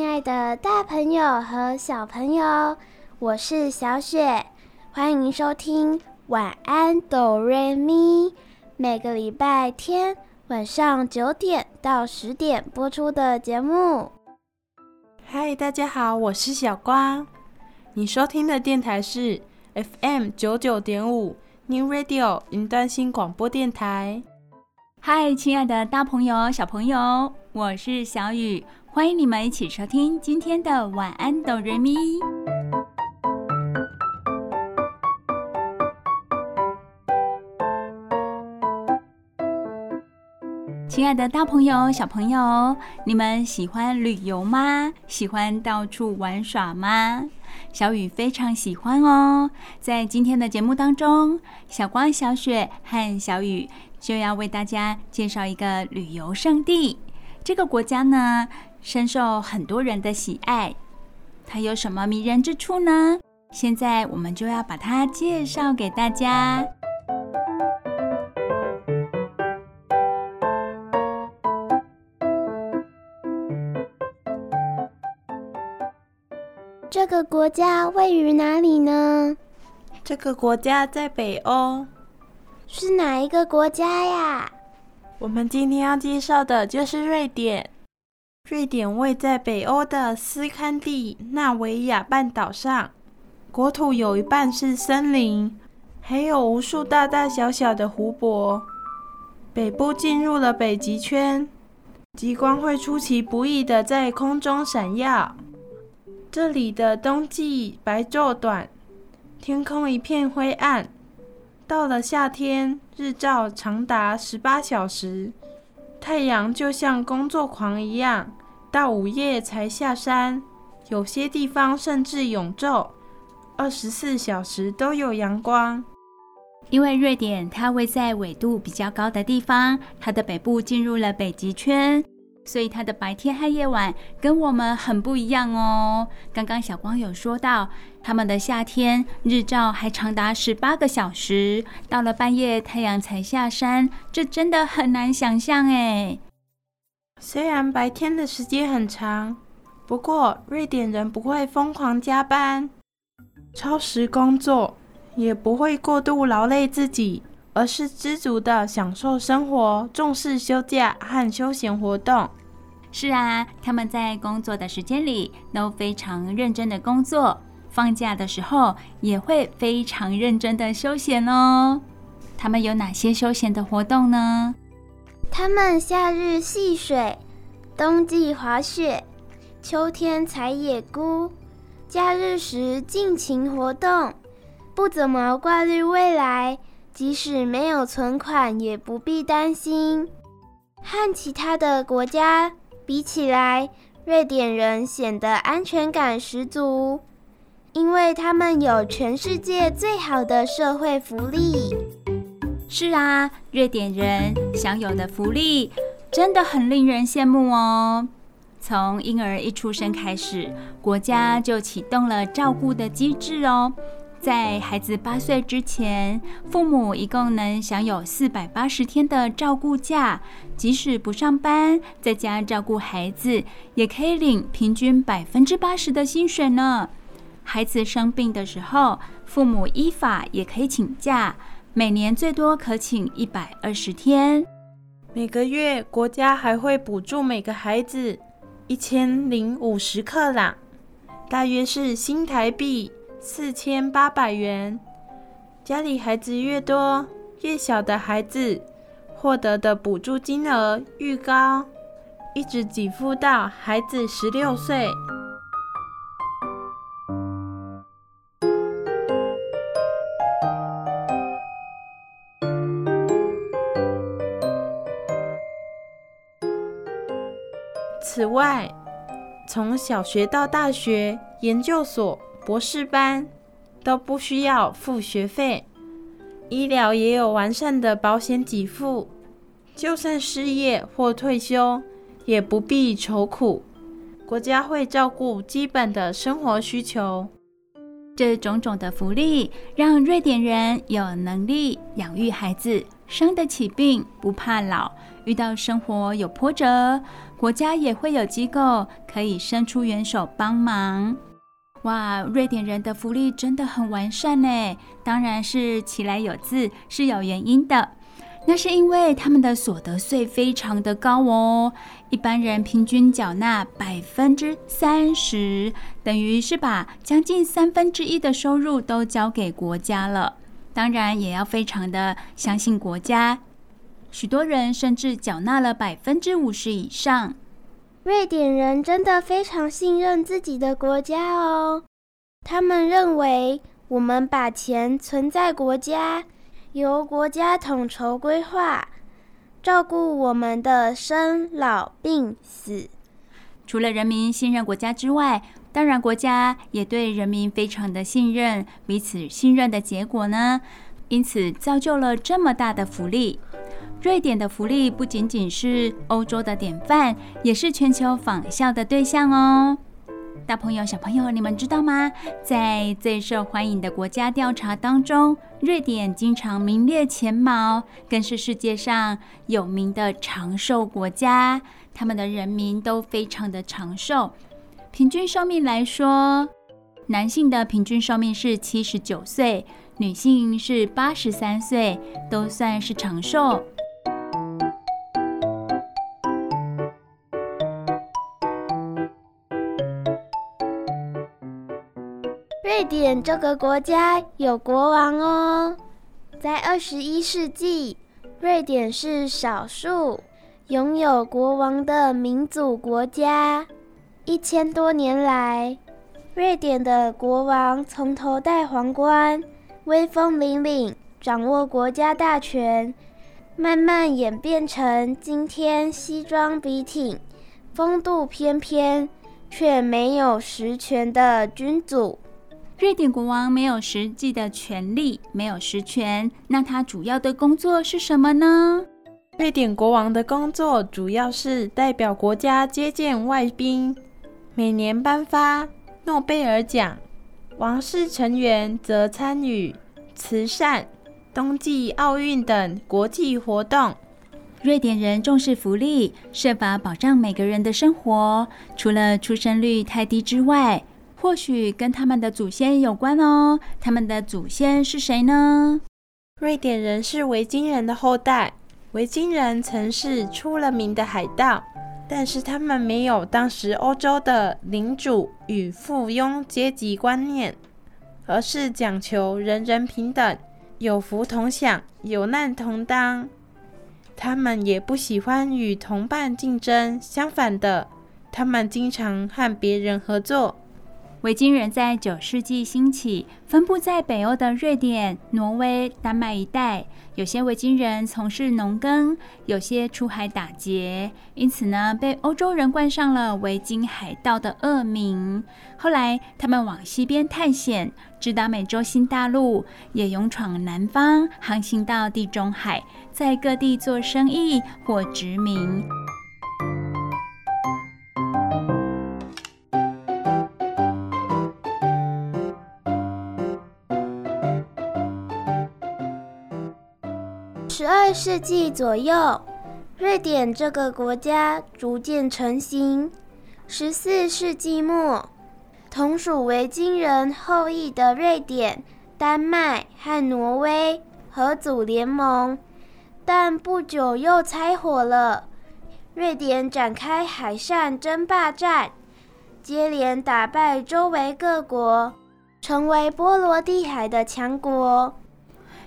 亲爱的大朋友和小朋友，我是小雪，欢迎收听晚安哆瑞咪。每个礼拜天晚上九点到十点播出的节目。嗨，大家好，我是小光。你收听的电台是 FM 九九点五 New Radio 云端新广播电台。嗨，亲爱的大朋友、小朋友，我是小雨。欢迎你们一起收听今天的晚安哆瑞咪。亲爱的大朋友、小朋友，你们喜欢旅游吗？喜欢到处玩耍吗？小雨非常喜欢哦。在今天的节目当中，小光、小雪和小雨就要为大家介绍一个旅游胜地。这个国家呢，深受很多人的喜爱，它有什么迷人之处呢？现在我们就要把它介绍给大家。这个国家位于哪里呢？这个国家在北欧。是哪一个国家呀？我们今天要介绍的就是瑞典。瑞典位在北欧的斯堪的纳维亚半岛上，国土有一半是森林，还有无数大大小小的湖泊。北部进入了北极圈，极光会出其不意的在空中闪耀。这里的冬季白昼短，天空一片灰暗。到了夏天，日照长达十八小时。太阳就像工作狂一样，到午夜才下山，有些地方甚至永昼，二十四小时都有阳光。因为瑞典它位在纬度比较高的地方，它的北部进入了北极圈。所以它的白天和夜晚跟我们很不一样哦。刚刚小光有说到，他们的夏天日照还长达十八个小时，到了半夜太阳才下山，这真的很难想象哎。虽然白天的时间很长，不过瑞典人不会疯狂加班、超时工作，也不会过度劳累自己。而是知足的享受生活，重视休假和休闲活动。是啊，他们在工作的时间里都非常认真的工作，放假的时候也会非常认真的休闲哦。他们有哪些休闲的活动呢？他们夏日戏水，冬季滑雪，秋天采野菇，假日时尽情活动，不怎么挂虑未来。即使没有存款，也不必担心。和其他的国家比起来，瑞典人显得安全感十足，因为他们有全世界最好的社会福利。是啊，瑞典人享有的福利真的很令人羡慕哦。从婴儿一出生开始，国家就启动了照顾的机制哦。在孩子八岁之前，父母一共能享有四百八十天的照顾假，即使不上班，在家照顾孩子，也可以领平均百分之八十的薪水呢。孩子生病的时候，父母依法也可以请假，每年最多可请一百二十天。每个月，国家还会补助每个孩子一千零五十克朗，大约是新台币。四千八百元，家里孩子越多，越小的孩子获得的补助金额愈高，一直给付到孩子十六岁。此外，从小学到大学、研究所、博士班都不需要付学费，医疗也有完善的保险给付，就算失业或退休也不必愁苦，国家会照顾基本的生活需求。这种种的福利，让瑞典人有能力养育孩子，生得起病，不怕老。遇到生活有波折，国家也会有机构可以伸出援手帮忙。哇，瑞典人的福利真的很完善呢！当然是其来有自，是有原因的。那是因为他们的所得税非常的高哦，一般人平均缴纳百分之三十，等于是把将近三分之一的收入都交给国家了。当然也要非常的相信国家，许多人甚至缴纳了百分之五十以上。瑞典人真的非常信任自己的国家哦，他们认为我们把钱存在国家。由国家统筹规划，照顾我们的生老病死。除了人民信任国家之外，当然国家也对人民非常的信任。彼此信任的结果呢，因此造就了这么大的福利。瑞典的福利不仅仅是欧洲的典范，也是全球仿效的对象哦。大朋友、小朋友，你们知道吗？在最受欢迎的国家调查当中，瑞典经常名列前茅，更是世界上有名的长寿国家。他们的人民都非常的长寿，平均寿命来说，男性的平均寿命是七十九岁，女性是八十三岁，都算是长寿。瑞典这个国家有国王哦，在二十一世纪，瑞典是少数拥有国王的民主国家。一千多年来，瑞典的国王从头戴皇冠，威风凛凛，掌握国家大权，慢慢演变成今天西装笔挺、风度翩翩却没有实权的君主。瑞典国王没有实际的权利，没有实权，那他主要的工作是什么呢？瑞典国王的工作主要是代表国家接见外宾，每年颁发诺贝尔奖。王室成员则参与慈善、冬季奥运等国际活动。瑞典人重视福利，设法保障每个人的生活，除了出生率太低之外。或许跟他们的祖先有关哦。他们的祖先是谁呢？瑞典人是维京人的后代。维京人曾是出了名的海盗，但是他们没有当时欧洲的领主与附庸阶级观念，而是讲求人人平等、有福同享、有难同当。他们也不喜欢与同伴竞争，相反的，他们经常和别人合作。维京人在九世纪兴起，分布在北欧的瑞典、挪威、丹麦一带。有些维京人从事农耕，有些出海打劫，因此呢，被欧洲人冠上了维京海盗的恶名。后来，他们往西边探险，直达美洲新大陆，也勇闯南方，航行到地中海，在各地做生意或殖民。十二世纪左右，瑞典这个国家逐渐成型。十四世纪末，同属维京人后裔的瑞典、丹麦和挪威合组联盟，但不久又拆伙了。瑞典展开海上争霸战，接连打败周围各国，成为波罗的海的强国。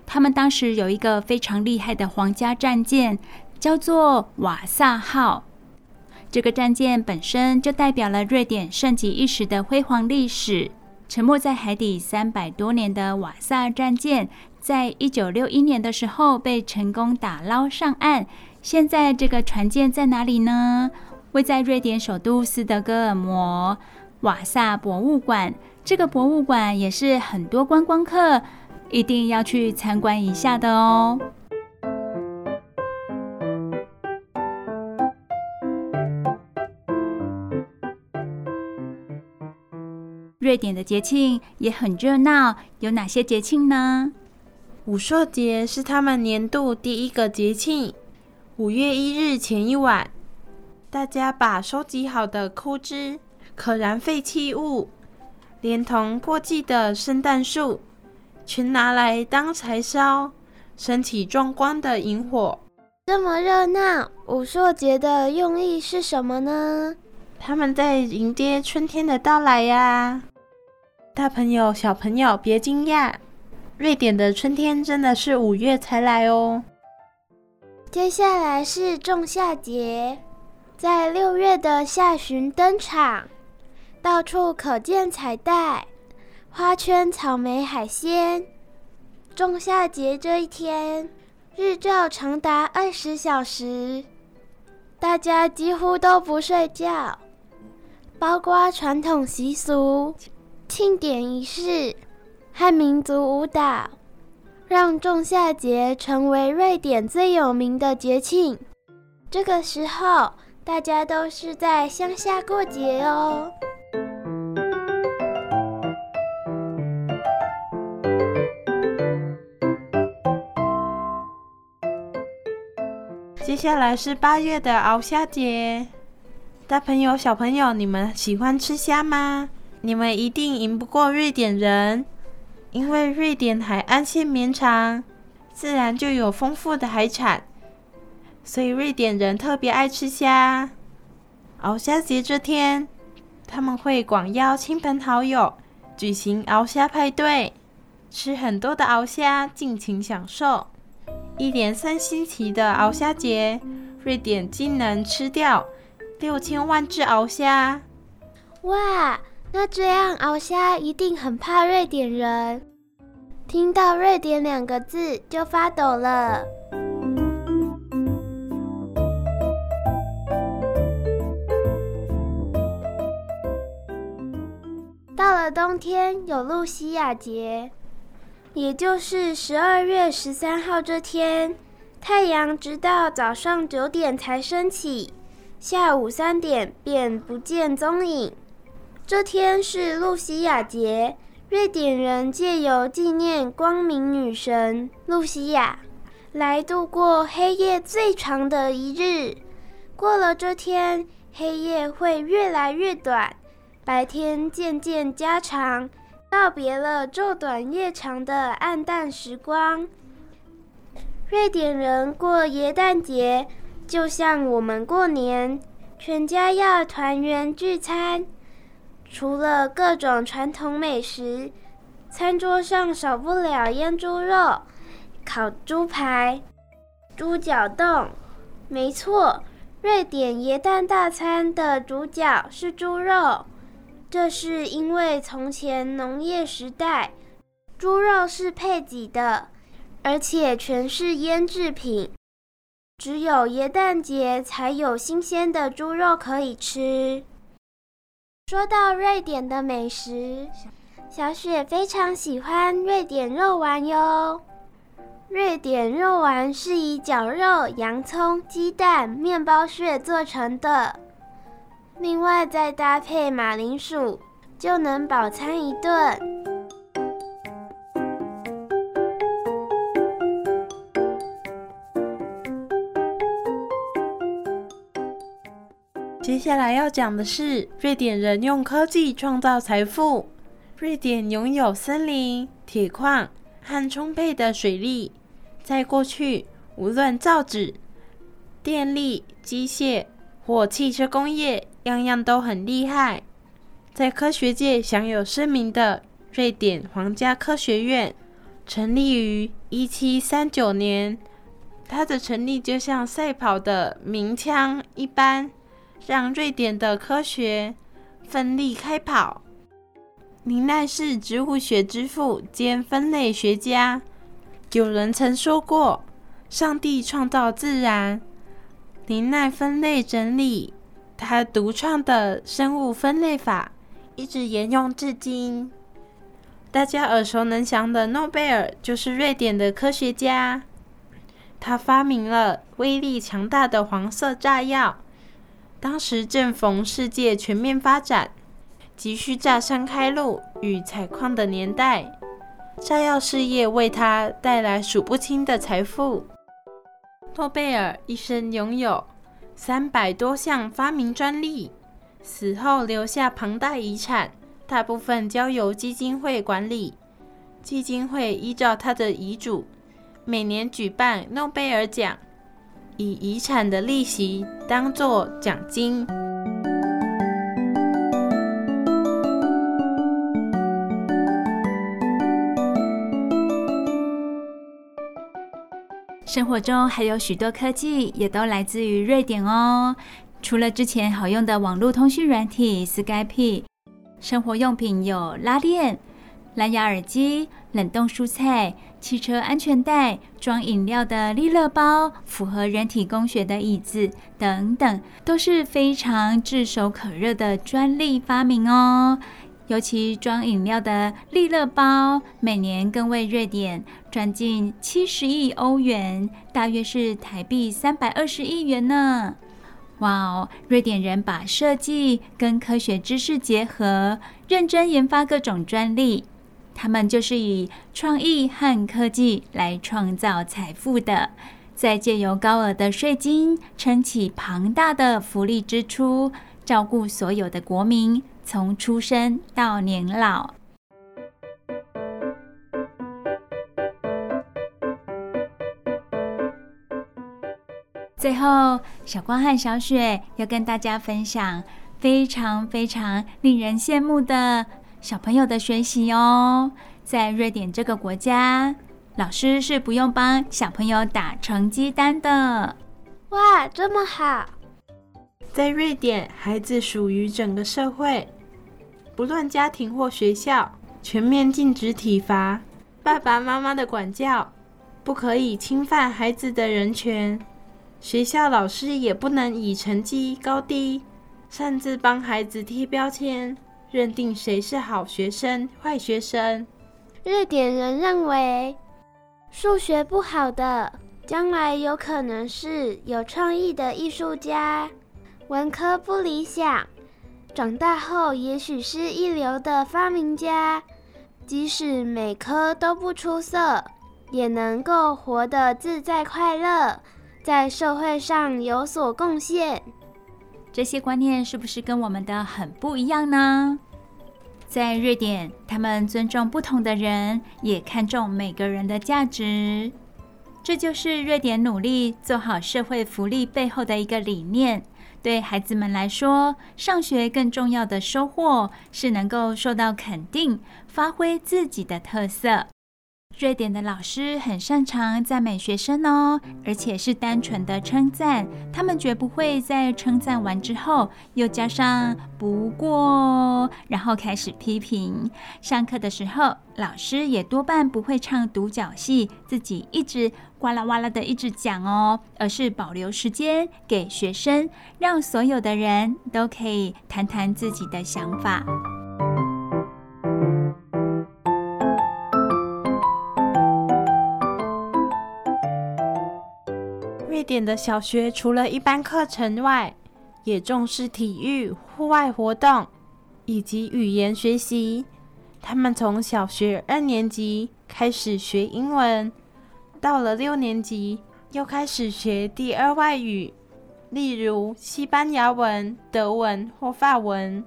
他们当时有一个非常厉害的皇家战舰，叫做瓦萨号。这个战舰本身就代表了瑞典盛极一时的辉煌历史。沉没在海底三百多年的瓦萨战舰，在一九六一年的时候被成功打捞上岸。现在这个船舰在哪里呢？位在瑞典首都斯德哥尔摩瓦萨博物馆。这个博物馆也是很多观光客一定要去参观一下的哦。瑞典的节庆也很热闹，有哪些节庆呢？武硕节是他们年度第一个节庆。五月一日前一晚，大家把收集好的枯枝、可燃废弃物，连同过季的圣诞树，全拿来当柴烧，升起壮观的萤火。这么热闹，武硕节的用意是什么呢？他们在迎接春天的到来呀。大朋友、小朋友，别惊讶，瑞典的春天真的是五月才来哦。接下来是仲夏节，在六月的下旬登场，到处可见彩带、花圈、草莓、海鲜。仲夏节这一天，日照长达二十小时，大家几乎都不睡觉，包括传统习俗。庆典仪式和民族舞蹈，让仲夏节成为瑞典最有名的节庆。这个时候，大家都是在乡下过节哦。接下来是八月的鳌虾节，大朋友、小朋友，你们喜欢吃虾吗？你们一定赢不过瑞典人，因为瑞典海岸线绵长，自然就有丰富的海产，所以瑞典人特别爱吃虾。鳌虾节这天，他们会广邀亲朋好友，举行鳌虾派对，吃很多的鳌虾，尽情享受。一连三星期的鳌虾节，瑞典竟能吃掉六千万只鳌虾！哇！那这样，鳌虾一定很怕瑞典人，听到“瑞典”两个字就发抖了。到了冬天，有露西亚节，也就是十二月十三号这天，太阳直到早上九点才升起，下午三点便不见踪影。这天是露西亚节，瑞典人借由纪念光明女神露西亚，来度过黑夜最长的一日。过了这天，黑夜会越来越短，白天渐渐加长，告别了昼短夜长的暗淡时光。瑞典人过耶诞节，就像我们过年，全家要团圆聚餐。除了各种传统美食，餐桌上少不了腌猪肉、烤猪排、猪脚冻。没错，瑞典耶诞大餐的主角是猪肉。这是因为从前农业时代，猪肉是配给的，而且全是腌制品，只有耶诞节才有新鲜的猪肉可以吃。说到瑞典的美食，小雪非常喜欢瑞典肉丸哟。瑞典肉丸是以绞肉、洋葱、鸡蛋、面包屑做成的，另外再搭配马铃薯，就能饱餐一顿。接下来要讲的是，瑞典人用科技创造财富。瑞典拥有森林、铁矿和充沛的水力。在过去，无论造纸、电力、机械或汽车工业，样样都很厉害。在科学界享有盛名的瑞典皇家科学院，成立于一七三九年。它的成立就像赛跑的鸣枪一般。让瑞典的科学奋力开跑。林奈是植物学之父兼分类学家。有人曾说过：“上帝创造自然，林奈分类整理，他独创的生物分类法一直沿用至今。大家耳熟能详的诺贝尔就是瑞典的科学家，他发明了威力强大的黄色炸药。当时正逢世界全面发展、急需炸山开路与采矿的年代，炸药事业为他带来数不清的财富。诺贝尔一生拥有三百多项发明专利，死后留下庞大遗产，大部分交由基金会管理。基金会依照他的遗嘱，每年举办诺贝尔奖，以遗产的利息当作奖金。生活中还有许多科技，也都来自于瑞典哦。除了之前好用的网络通讯软体 Skype，生活用品有拉链、蓝牙耳机、冷冻蔬菜、汽车安全带、装饮料的利乐包、符合人体工学的椅子等等，都是非常炙手可热的专利发明哦。尤其装饮料的利乐包，每年更为瑞典赚进七十亿欧元，大约是台币三百二十亿元呢。哇哦，瑞典人把设计跟科学知识结合，认真研发各种专利。他们就是以创意和科技来创造财富的，再借由高额的税金撑起庞大的福利支出，照顾所有的国民。从出生到年老，最后，小光和小雪要跟大家分享非常非常令人羡慕的小朋友的学习哦。在瑞典这个国家，老师是不用帮小朋友打成绩单的。哇，这么好！在瑞典，孩子属于整个社会，不论家庭或学校，全面禁止体罚，爸爸妈妈的管教不可以侵犯孩子的人权，学校老师也不能以成绩高低擅自帮孩子贴标签，认定谁是好学生、坏学生。瑞典人认为，数学不好的将来有可能是有创意的艺术家。文科不理想，长大后也许是一流的发明家。即使每科都不出色，也能够活得自在快乐，在社会上有所贡献。这些观念是不是跟我们的很不一样呢？在瑞典，他们尊重不同的人，也看重每个人的价值。这就是瑞典努力做好社会福利背后的一个理念。对孩子们来说，上学更重要的收获是能够受到肯定，发挥自己的特色。瑞典的老师很擅长赞美学生哦，而且是单纯的称赞，他们绝不会在称赞完之后又加上“不过”，然后开始批评。上课的时候，老师也多半不会唱独角戏，自己一直哇啦哇啦的一直讲哦，而是保留时间给学生，让所有的人都可以谈谈自己的想法。瑞典的小学除了一般课程外，也重视体育、户外活动以及语言学习。他们从小学二年级开始学英文，到了六年级又开始学第二外语，例如西班牙文、德文或法文。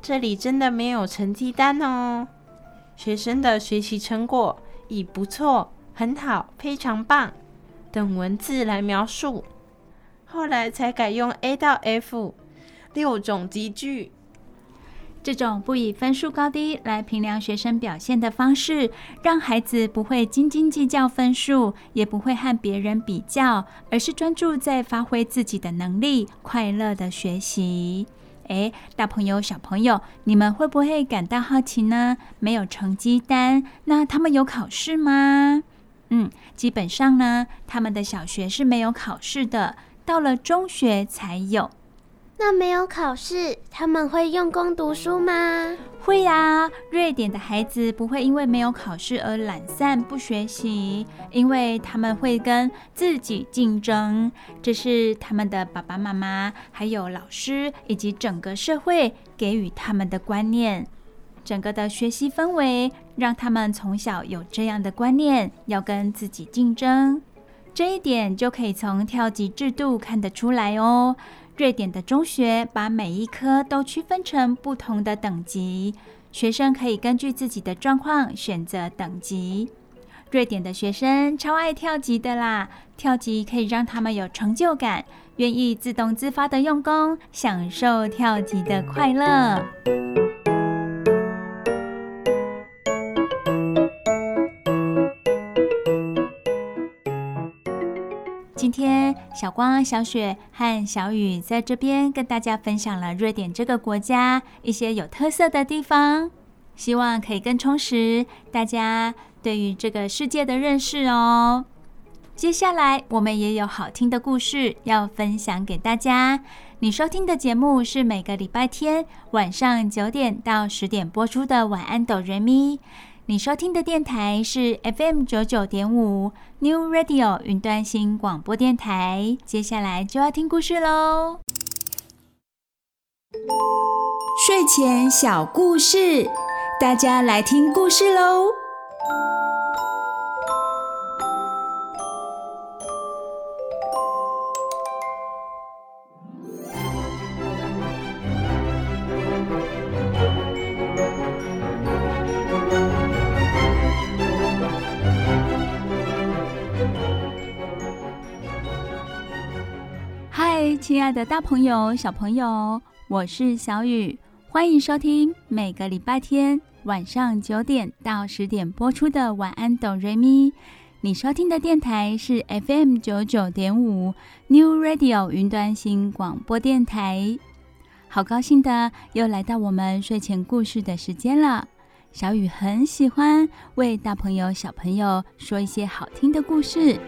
这里真的没有成绩单哦，学生的学习成果已不错、很好、非常棒。等文字来描述，后来才改用 A 到 F 六种级距。这种不以分数高低来评量学生表现的方式，让孩子不会斤斤计较分数，也不会和别人比较，而是专注在发挥自己的能力，快乐的学习。诶，大朋友、小朋友，你们会不会感到好奇呢？没有成绩单，那他们有考试吗？嗯，基本上呢，他们的小学是没有考试的，到了中学才有。那没有考试，他们会用功读书吗？会呀。瑞典的孩子不会因为没有考试而懒散不学习，因为他们会跟自己竞争。这是他们的爸爸妈妈、还有老师以及整个社会给予他们的观念。整个的学习氛围让他们从小有这样的观念，要跟自己竞争。这一点就可以从跳级制度看得出来哦。瑞典的中学把每一科都区分成不同的等级，学生可以根据自己的状况选择等级。瑞典的学生超爱跳级的啦，跳级可以让他们有成就感，愿意自动自发的用功，享受跳级的快乐。今天，小光、小雪和小雨在这边跟大家分享了瑞典这个国家一些有特色的地方，希望可以更充实大家对于这个世界的认识哦。接下来，我们也有好听的故事要分享给大家。你收听的节目是每个礼拜天晚上九点到十点播出的《晚安，哆瑞咪》。你收听的电台是 FM 九九点五 New Radio 云端新广播电台。接下来就要听故事喽。睡前小故事，大家来听故事喽。的大朋友、小朋友，我是小雨，欢迎收听每个礼拜天晚上九点到十点播出的《晚安，哆瑞咪》。你收听的电台是 FM 九九点五 New Radio 云端新广播电台。好高兴的又来到我们睡前故事的时间了。小雨很喜欢为大朋友、小朋友说一些好听的故事。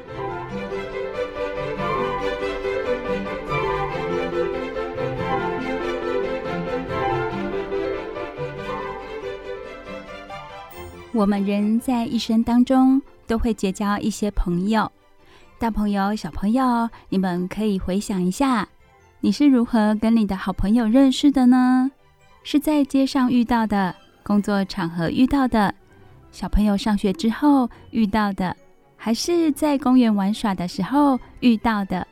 我们人在一生当中都会结交一些朋友，大朋友、小朋友，你们可以回想一下，你是如何跟你的好朋友认识的呢？是在街上遇到的，工作场合遇到的，小朋友上学之后遇到的，还是在公园玩耍的时候遇到的？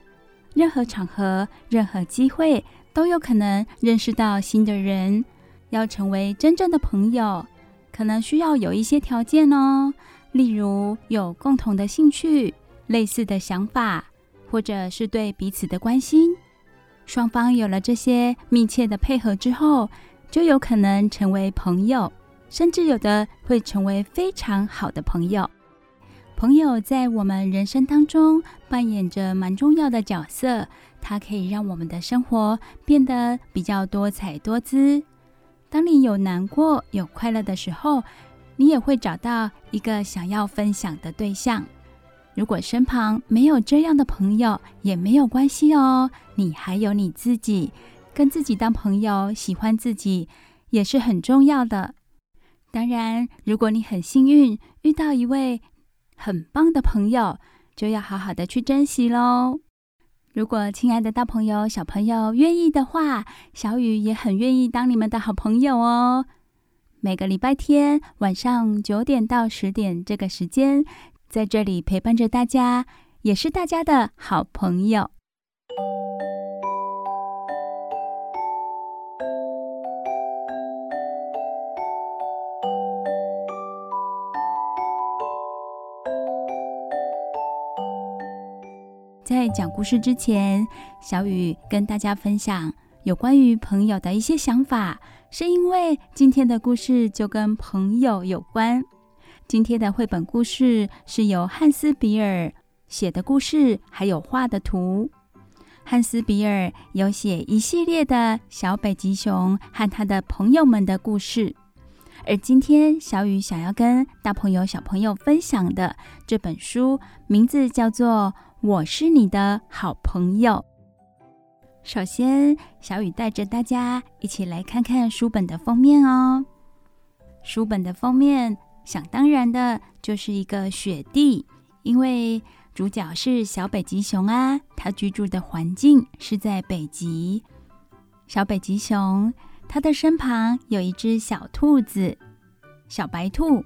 任何场合、任何机会都有可能认识到新的人，要成为真正的朋友。可能需要有一些条件哦，例如有共同的兴趣、类似的想法，或者是对彼此的关心。双方有了这些密切的配合之后，就有可能成为朋友，甚至有的会成为非常好的朋友。朋友在我们人生当中扮演着蛮重要的角色，它可以让我们的生活变得比较多彩多姿。当你有难过、有快乐的时候，你也会找到一个想要分享的对象。如果身旁没有这样的朋友，也没有关系哦。你还有你自己，跟自己当朋友，喜欢自己也是很重要的。当然，如果你很幸运遇到一位很棒的朋友，就要好好的去珍惜喽。如果亲爱的大朋友、小朋友愿意的话，小雨也很愿意当你们的好朋友哦。每个礼拜天晚上九点到十点这个时间，在这里陪伴着大家，也是大家的好朋友。在讲故事之前，小雨跟大家分享有关于朋友的一些想法，是因为今天的故事就跟朋友有关。今天的绘本故事是由汉斯·比尔写的故事，还有画的图。汉斯·比尔有写一系列的小北极熊和他的朋友们的故事，而今天小雨想要跟大朋友、小朋友分享的这本书，名字叫做。我是你的好朋友。首先，小雨带着大家一起来看看书本的封面哦。书本的封面，想当然的就是一个雪地，因为主角是小北极熊啊，它居住的环境是在北极。小北极熊，它的身旁有一只小兔子，小白兔。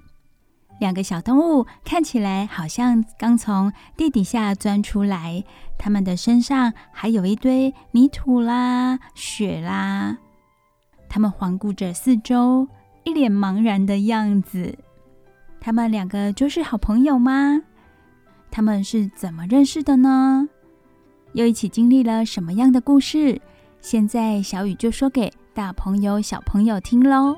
两个小动物看起来好像刚从地底下钻出来，它们的身上还有一堆泥土啦、雪啦。它们环顾着四周，一脸茫然的样子。他们两个就是好朋友吗？他们是怎么认识的呢？又一起经历了什么样的故事？现在小雨就说给大朋友、小朋友听喽。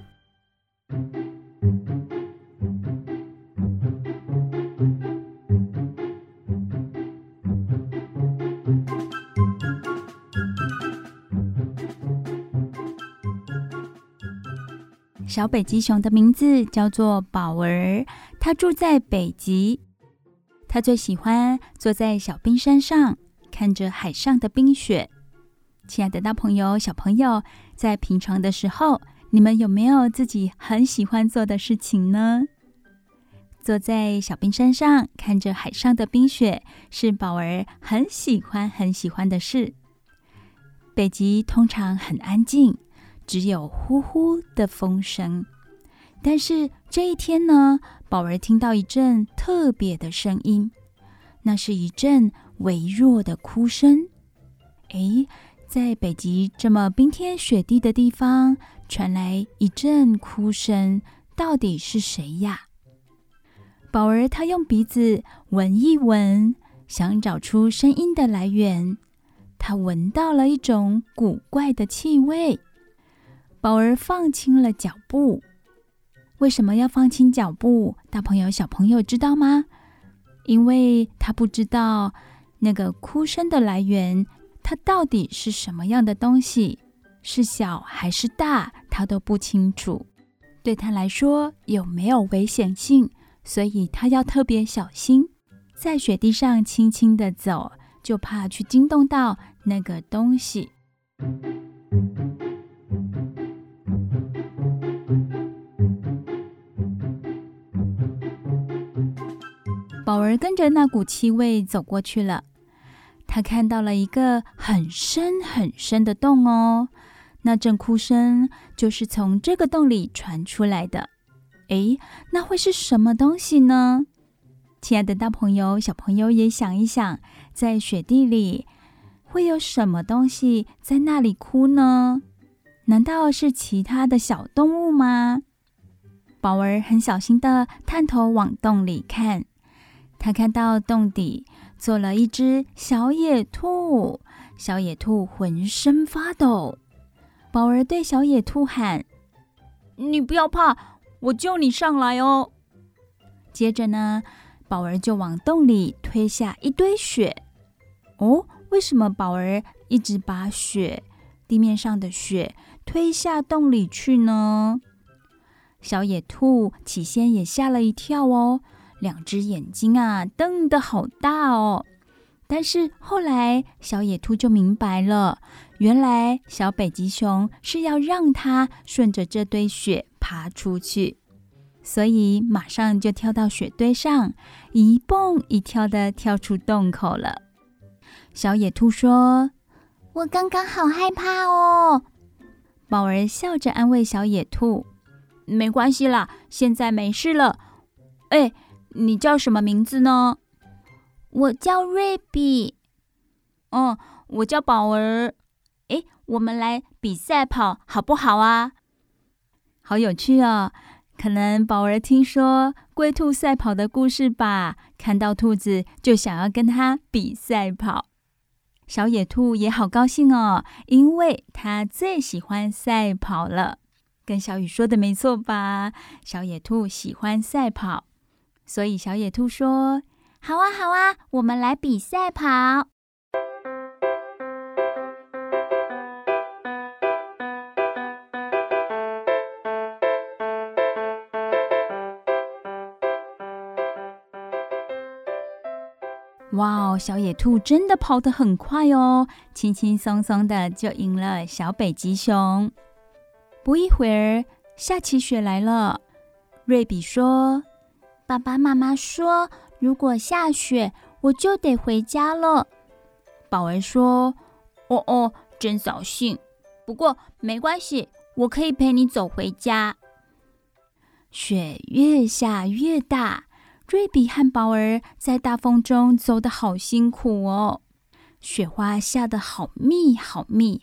小北极熊的名字叫做宝儿，它住在北极。它最喜欢坐在小冰山上，看着海上的冰雪。亲爱的大朋友、小朋友，在平常的时候，你们有没有自己很喜欢做的事情呢？坐在小冰山上，看着海上的冰雪，是宝儿很喜欢、很喜欢的事。北极通常很安静。只有呼呼的风声，但是这一天呢，宝儿听到一阵特别的声音，那是一阵微弱的哭声。诶，在北极这么冰天雪地的地方，传来一阵哭声，到底是谁呀？宝儿她用鼻子闻一闻，想找出声音的来源。她闻到了一种古怪的气味。宝儿放轻了脚步。为什么要放轻脚步？大朋友、小朋友知道吗？因为他不知道那个哭声的来源，它到底是什么样的东西，是小还是大，他都不清楚。对他来说，有没有危险性？所以他要特别小心，在雪地上轻轻地走，就怕去惊动到那个东西。宝儿跟着那股气味走过去了，他看到了一个很深很深的洞哦，那阵哭声就是从这个洞里传出来的。诶，那会是什么东西呢？亲爱的大朋友、小朋友也想一想，在雪地里会有什么东西在那里哭呢？难道是其他的小动物吗？宝儿很小心地探头往洞里看。他看到洞底坐了一只小野兔，小野兔浑身发抖。宝儿对小野兔喊：“你不要怕，我救你上来哦。”接着呢，宝儿就往洞里推下一堆雪。哦，为什么宝儿一直把雪，地面上的雪推下洞里去呢？小野兔起先也吓了一跳哦。两只眼睛啊，瞪得好大哦！但是后来，小野兔就明白了，原来小北极熊是要让它顺着这堆雪爬出去，所以马上就跳到雪堆上，一蹦一跳的跳出洞口了。小野兔说：“我刚刚好害怕哦。”宝儿笑着安慰小野兔：“没关系啦，现在没事了。”哎。你叫什么名字呢？我叫瑞比。哦，我叫宝儿。哎，我们来比赛跑好不好啊？好有趣哦！可能宝儿听说龟兔赛跑的故事吧，看到兔子就想要跟它比赛跑。小野兔也好高兴哦，因为它最喜欢赛跑了。跟小雨说的没错吧？小野兔喜欢赛跑。所以小野兔说：“好啊，好啊，我们来比赛跑。”哇哦，小野兔真的跑得很快哦，轻轻松松的就赢了小北极熊。不一会儿，下起雪来了。瑞比说：“爸爸妈妈说，如果下雪，我就得回家了。”宝儿说：“哦哦，真扫兴。不过没关系，我可以陪你走回家。”雪越下越大。瑞比和宝儿在大风中走得好辛苦哦，雪花下得好密好密，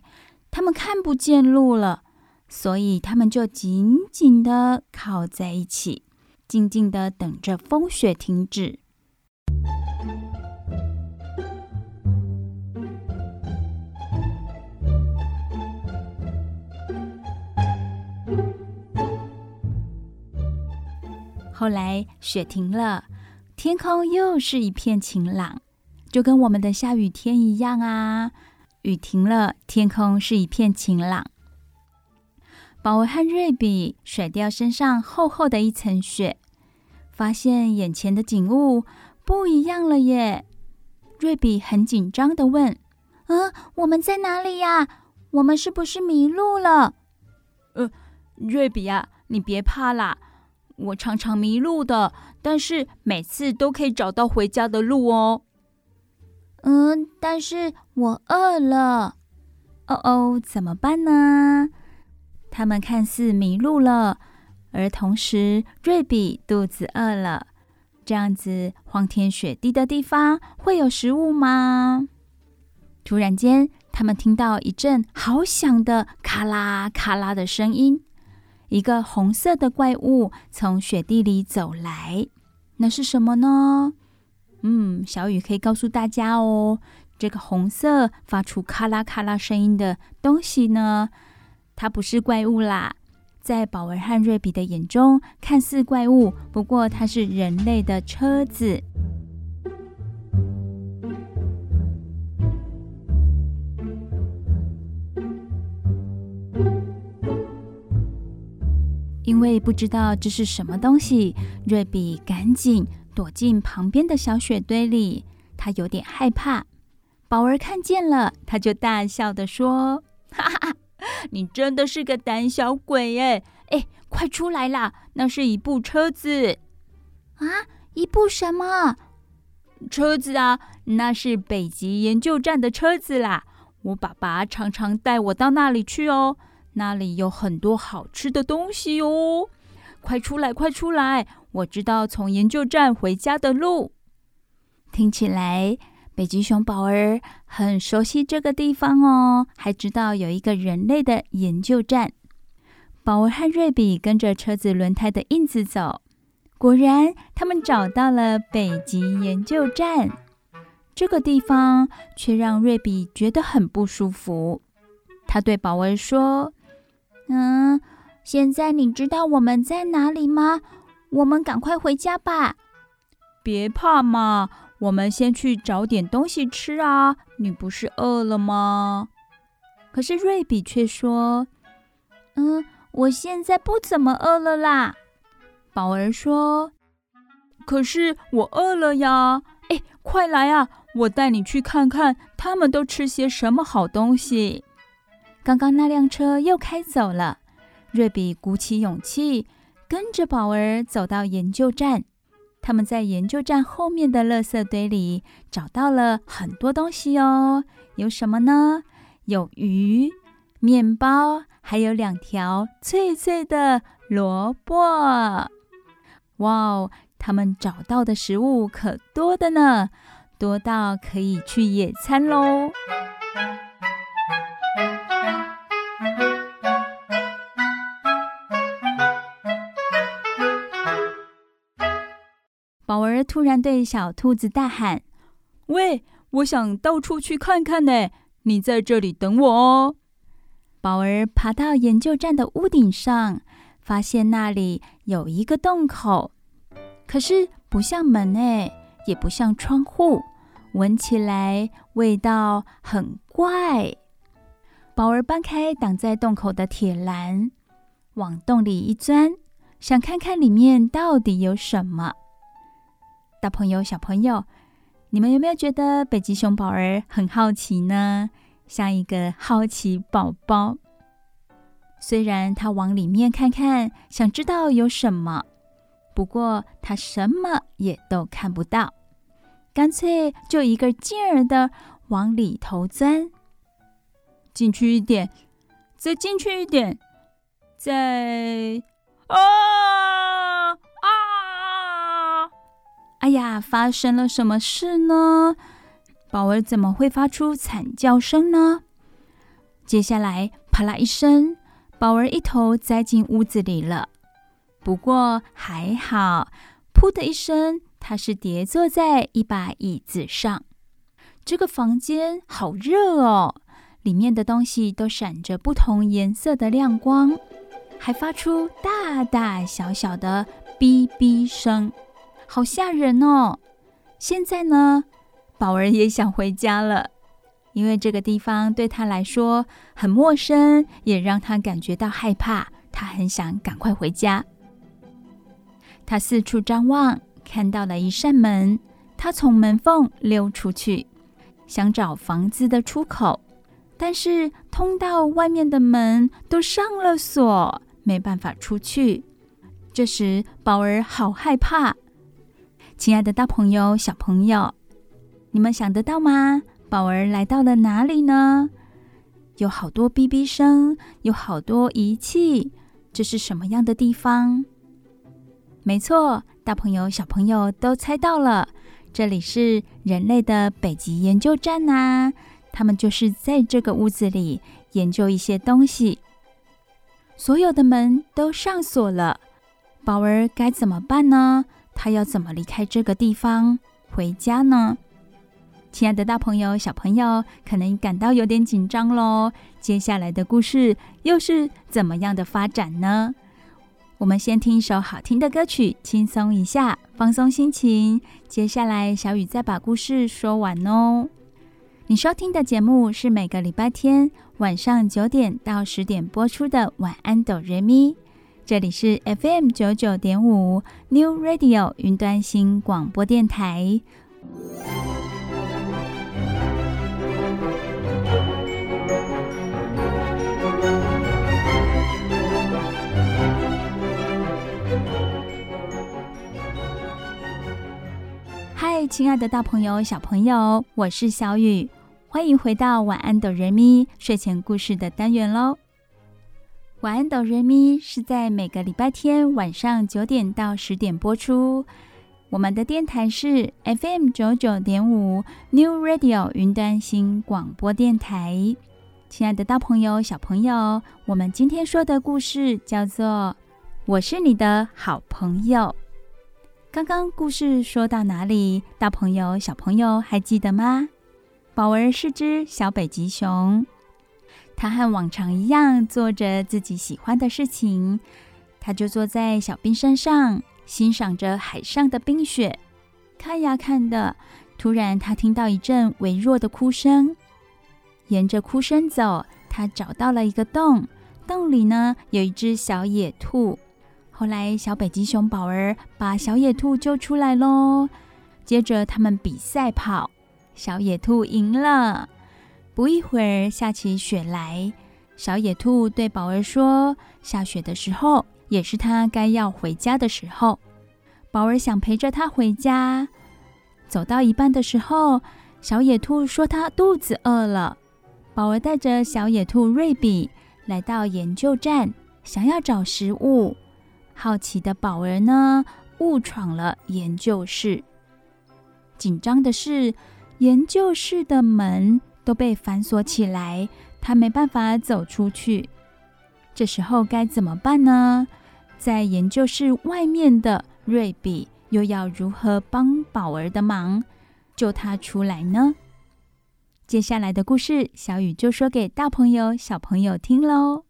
他们看不见路了，所以他们就紧紧地靠在一起，静静的等着风雪停止。后来雪停了，天空又是一片晴朗，就跟我们的下雨天一样啊。雨停了，天空是一片晴朗。宝儿和瑞比甩掉身上厚厚的一层雪，发现眼前的景物不一样了耶。瑞比很紧张地问：“嗯，我们在哪里呀？我们是不是迷路了？”“呃，瑞比呀，你别怕啦。”我常常迷路的，但是每次都可以找到回家的路哦。嗯，但是我饿了。哦哦，怎么办呢？他们看似迷路了，而同时瑞比肚子饿了。这样子荒天雪地的地方会有食物吗？突然间，他们听到一阵好响的咔啦咔啦的声音。一个红色的怪物从雪地里走来，那是什么呢？嗯，小雨可以告诉大家哦。这个红色发出咔啦咔啦声音的东西呢，它不是怪物啦。在宝儿和瑞比的眼中，看似怪物，不过它是人类的车子。因为不知道这是什么东西，瑞比赶紧躲进旁边的小雪堆里。他有点害怕。宝儿看见了，他就大笑地说：“哈哈，你真的是个胆小鬼耶！哎，快出来啦！那是一部车子啊，一部什么车子啊？那是北极研究站的车子啦。我爸爸常常带我到那里去哦。”那里有很多好吃的东西哦！快出来，快出来！我知道从研究站回家的路。听起来，北极熊宝儿很熟悉这个地方哦，还知道有一个人类的研究站。宝儿和瑞比跟着车子轮胎的印子走，果然，他们找到了北极研究站。这个地方却让瑞比觉得很不舒服。他对宝儿说。嗯，现在你知道我们在哪里吗？我们赶快回家吧。别怕嘛，我们先去找点东西吃啊。你不是饿了吗？可是瑞比却说：“嗯，我现在不怎么饿了啦。”宝儿说：“可是我饿了呀！哎，快来啊，我带你去看看他们都吃些什么好东西。”刚刚那辆车又开走了，瑞比鼓起勇气跟着宝儿走到研究站。他们在研究站后面的垃圾堆里找到了很多东西哦，有什么呢？有鱼、面包，还有两条脆脆的萝卜。哇哦，他们找到的食物可多的呢，多到可以去野餐喽！突然对小兔子大喊：“喂，我想到处去看看呢，你在这里等我哦。”宝儿爬到研究站的屋顶上，发现那里有一个洞口，可是不像门诶，也不像窗户，闻起来味道很怪。宝儿搬开挡在洞口的铁栏，往洞里一钻，想看看里面到底有什么。大朋友、小朋友，你们有没有觉得北极熊宝儿很好奇呢？像一个好奇宝宝。虽然他往里面看看，想知道有什么，不过他什么也都看不到，干脆就一个劲儿的往里头钻。进去一点，再进去一点，再……啊！哎呀，发生了什么事呢？宝儿怎么会发出惨叫声呢？接下来，啪啦一声，宝儿一头栽进屋子里了。不过还好，噗的一声，他是跌坐在一把椅子上。这个房间好热哦，里面的东西都闪着不同颜色的亮光，还发出大大小小的哔哔声。好吓人哦！现在呢，宝儿也想回家了，因为这个地方对他来说很陌生，也让他感觉到害怕。他很想赶快回家。他四处张望，看到了一扇门，他从门缝溜出去，想找房子的出口，但是通道外面的门都上了锁，没办法出去。这时，宝儿好害怕。亲爱的大朋友、小朋友，你们想得到吗？宝儿来到了哪里呢？有好多哔哔声，有好多仪器，这是什么样的地方？没错，大朋友、小朋友都猜到了，这里是人类的北极研究站呐。他们就是在这个屋子里研究一些东西。所有的门都上锁了，宝儿该怎么办呢？他要怎么离开这个地方回家呢？亲爱的大朋友、小朋友，可能感到有点紧张喽。接下来的故事又是怎么样的发展呢？我们先听一首好听的歌曲，轻松一下，放松心情。接下来，小雨再把故事说完哦。你收听的节目是每个礼拜天晚上九点到十点播出的《晚安，哆瑞咪》。这里是 FM 九九点五 New Radio 云端新广播电台。嗨，亲爱的大朋友、小朋友，我是小雨，欢迎回到晚安哆瑞咪睡前故事的单元喽。晚安，哆瑞咪是在每个礼拜天晚上九点到十点播出。我们的电台是 FM 九九点五 New Radio 云端新广播电台。亲爱的大朋友、小朋友，我们今天说的故事叫做《我是你的好朋友》。刚刚故事说到哪里？大朋友、小朋友还记得吗？宝儿是只小北极熊。他和往常一样做着自己喜欢的事情，他就坐在小冰山上，欣赏着海上的冰雪。看呀看的，突然他听到一阵微弱的哭声。沿着哭声走，他找到了一个洞，洞里呢有一只小野兔。后来小北极熊宝儿把小野兔救出来喽。接着他们比赛跑，小野兔赢了。不一会儿，下起雪来。小野兔对宝儿说：“下雪的时候，也是它该要回家的时候。”宝儿想陪着它回家。走到一半的时候，小野兔说：“它肚子饿了。”宝儿带着小野兔瑞比来到研究站，想要找食物。好奇的宝儿呢，误闯了研究室。紧张的是，研究室的门。都被反锁起来，他没办法走出去。这时候该怎么办呢？在研究室外面的瑞比又要如何帮宝儿的忙，救他出来呢？接下来的故事，小雨就说给大朋友、小朋友听喽。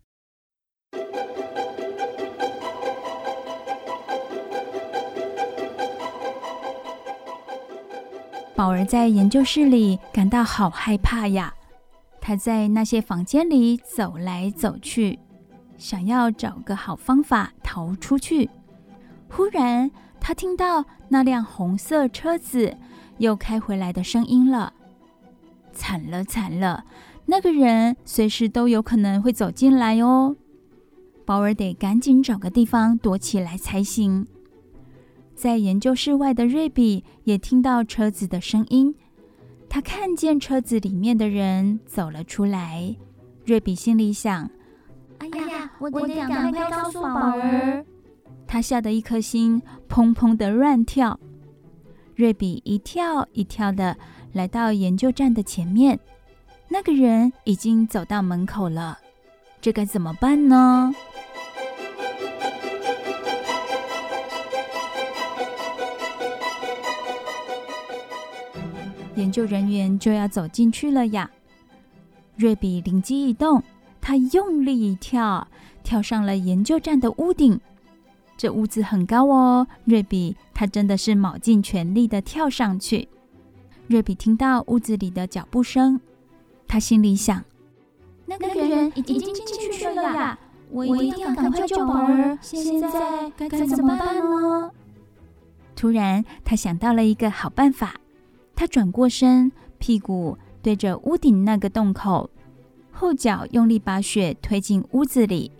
宝儿在研究室里感到好害怕呀！他在那些房间里走来走去，想要找个好方法逃出去。忽然，他听到那辆红色车子又开回来的声音了。惨了惨了，那个人随时都有可能会走进来哦。宝儿得赶紧找个地方躲起来才行。在研究室外的瑞比也听到车子的声音，他看见车子里面的人走了出来。瑞比心里想：“哎呀，我得赶快告诉宝儿。”他吓得一颗心砰砰的乱跳。瑞比一跳一跳的来到研究站的前面，那个人已经走到门口了。这该怎么办呢？研究人员就要走进去了呀！瑞比灵机一动，他用力一跳，跳上了研究站的屋顶。这屋子很高哦，瑞比他真的是卯尽全力的跳上去。瑞比听到屋子里的脚步声，他心里想：那个人已经进去了呀，我一定要赶快救宝儿。现在该怎么办呢？突然，他想到了一个好办法。他转过身，屁股对着屋顶那个洞口，后脚用力把雪推进屋子里，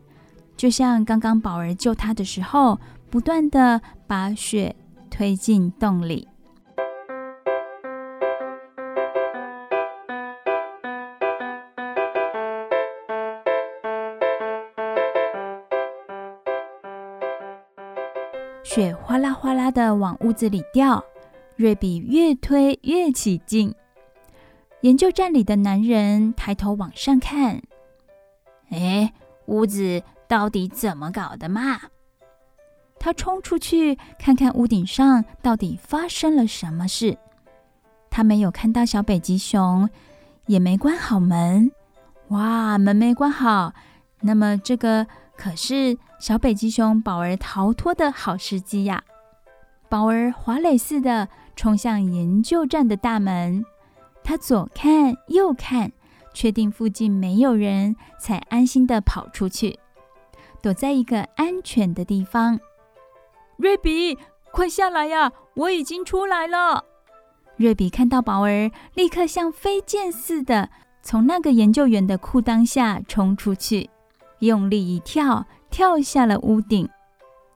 就像刚刚宝儿救他的时候，不断的把雪推进洞里。雪哗啦哗啦的往屋子里掉。瑞比越推越起劲，研究站里的男人抬头往上看，哎，屋子到底怎么搞的嘛？他冲出去看看屋顶上到底发生了什么事。他没有看到小北极熊，也没关好门。哇，门没关好，那么这个可是小北极熊宝儿逃脱的好时机呀！宝儿滑垒似的。冲向研究站的大门，他左看右看，确定附近没有人，才安心的跑出去，躲在一个安全的地方。瑞比，快下来呀！我已经出来了。瑞比看到宝儿，立刻像飞箭似的从那个研究员的裤裆下冲出去，用力一跳，跳下了屋顶。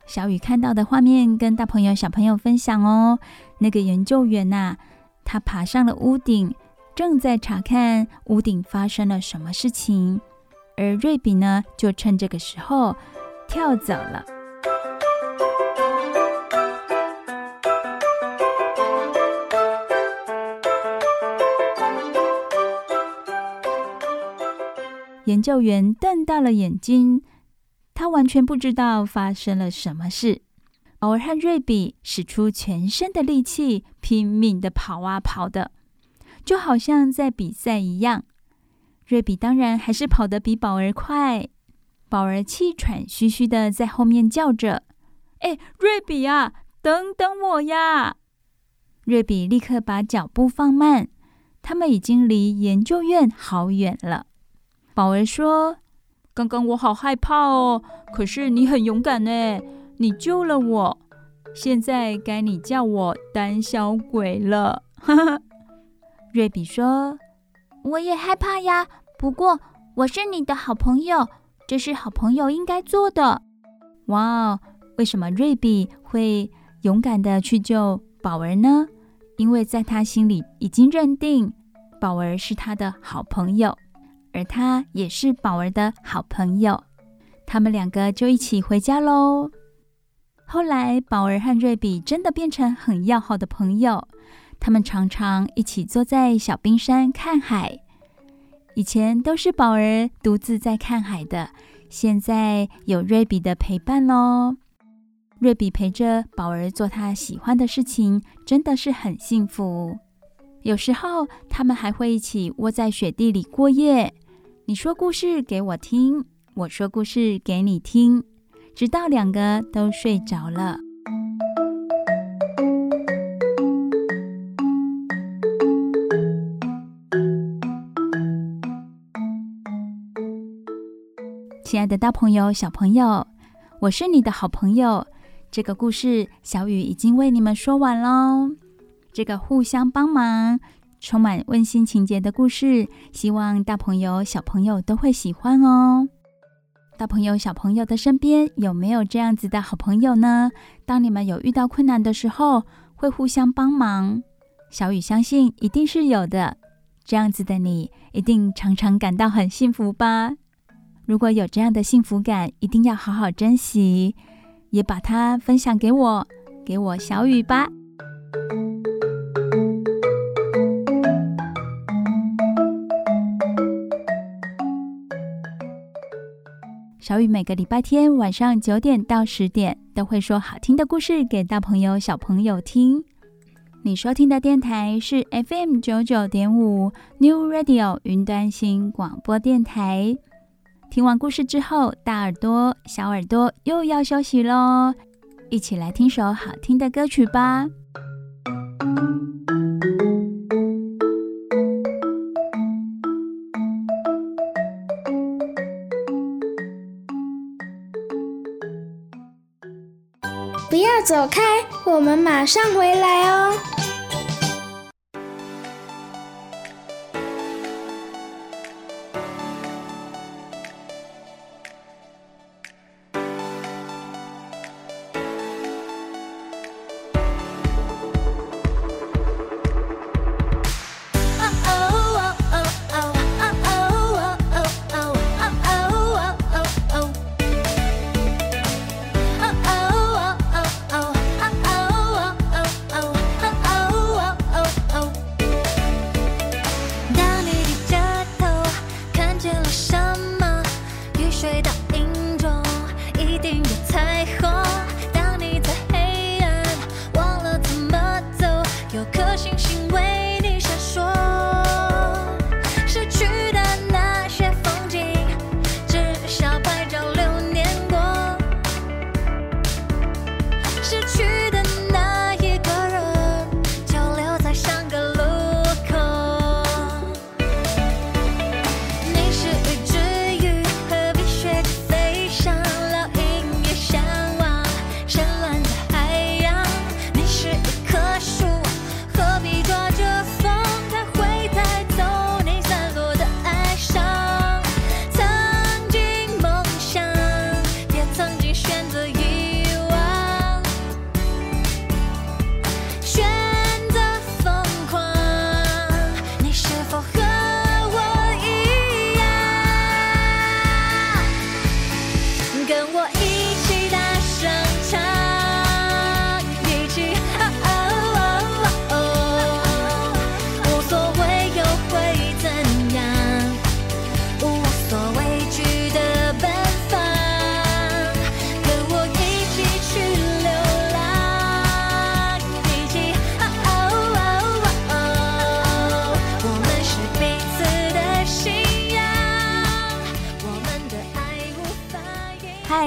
小雨看到的画面，跟大朋友、小朋友分享哦。那个研究员呐、他爬上了屋顶，正在查看屋顶发生了什么事情。而瑞比呢，就趁这个时候跳走了。研究员瞪大了眼睛。他完全不知道发生了什么事。宝儿和瑞比使出全身的力气，拼命地跑啊跑的，就好像在比赛一样。瑞比当然还是跑得比宝儿快。宝儿气喘吁吁地在后面叫着：“哎，瑞比啊，等等我呀！”瑞比立刻把脚步放慢。他们已经离研究院好远了。宝儿说。刚刚我好害怕哦，可是你很勇敢呢，你救了我。现在该你叫我胆小鬼了。哈哈，瑞比说：“我也害怕呀，不过我是你的好朋友，这是好朋友应该做的。”哇哦，为什么瑞比会勇敢的去救宝儿呢？因为在他心里已经认定宝儿是他的好朋友。而他也是宝儿的好朋友，他们两个就一起回家喽。后来，宝儿和瑞比真的变成很要好的朋友，他们常常一起坐在小冰山看海。以前都是宝儿独自在看海的，现在有瑞比的陪伴喽。瑞比陪着宝儿做他喜欢的事情，真的是很幸福。有时候，他们还会一起窝在雪地里过夜。你说故事给我听，我说故事给你听，直到两个都睡着了。亲爱的大朋友、小朋友，我是你的好朋友。这个故事，小雨已经为你们说完喽。这个互相帮忙、充满温馨情节的故事，希望大朋友、小朋友都会喜欢哦。大朋友、小朋友的身边有没有这样子的好朋友呢？当你们有遇到困难的时候，会互相帮忙。小雨相信一定是有的。这样子的你，一定常常感到很幸福吧？如果有这样的幸福感，一定要好好珍惜，也把它分享给我，给我小雨吧。小雨每个礼拜天晚上九点到十点，都会说好听的故事给大朋友、小朋友听。你收听的电台是 FM 九九点五 New Radio 云端新广播电台。听完故事之后，大耳朵、小耳朵又要休息喽，一起来听首好听的歌曲吧。走开，我们马上回来哦。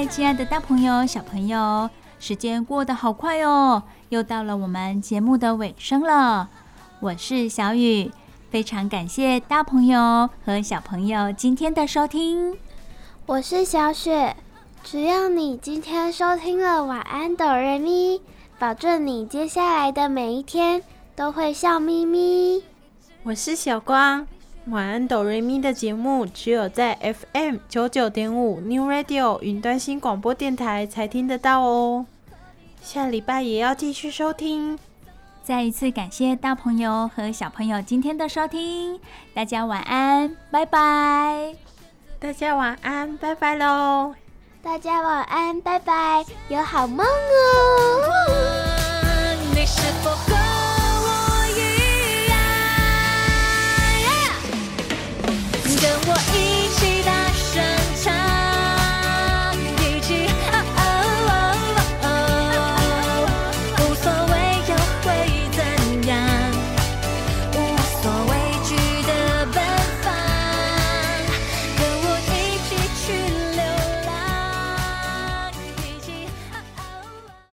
亲爱的大朋友、小朋友，时间过得好快哦，又到了我们节目的尾声了。我是小雨，非常感谢大朋友和小朋友今天的收听。我是小雪，只要你今天收听了晚安哆瑞咪，保证你接下来的每一天都会笑眯眯。我是小光。晚安，哆瑞咪的节目只有在 FM 九九点五 New Radio 云端新广播电台才听得到哦。下礼拜也要继续收听。再一次感谢大朋友和小朋友今天的收听，大家晚安，拜拜。大家晚安，拜拜喽。大家晚安，拜拜，有好梦哦。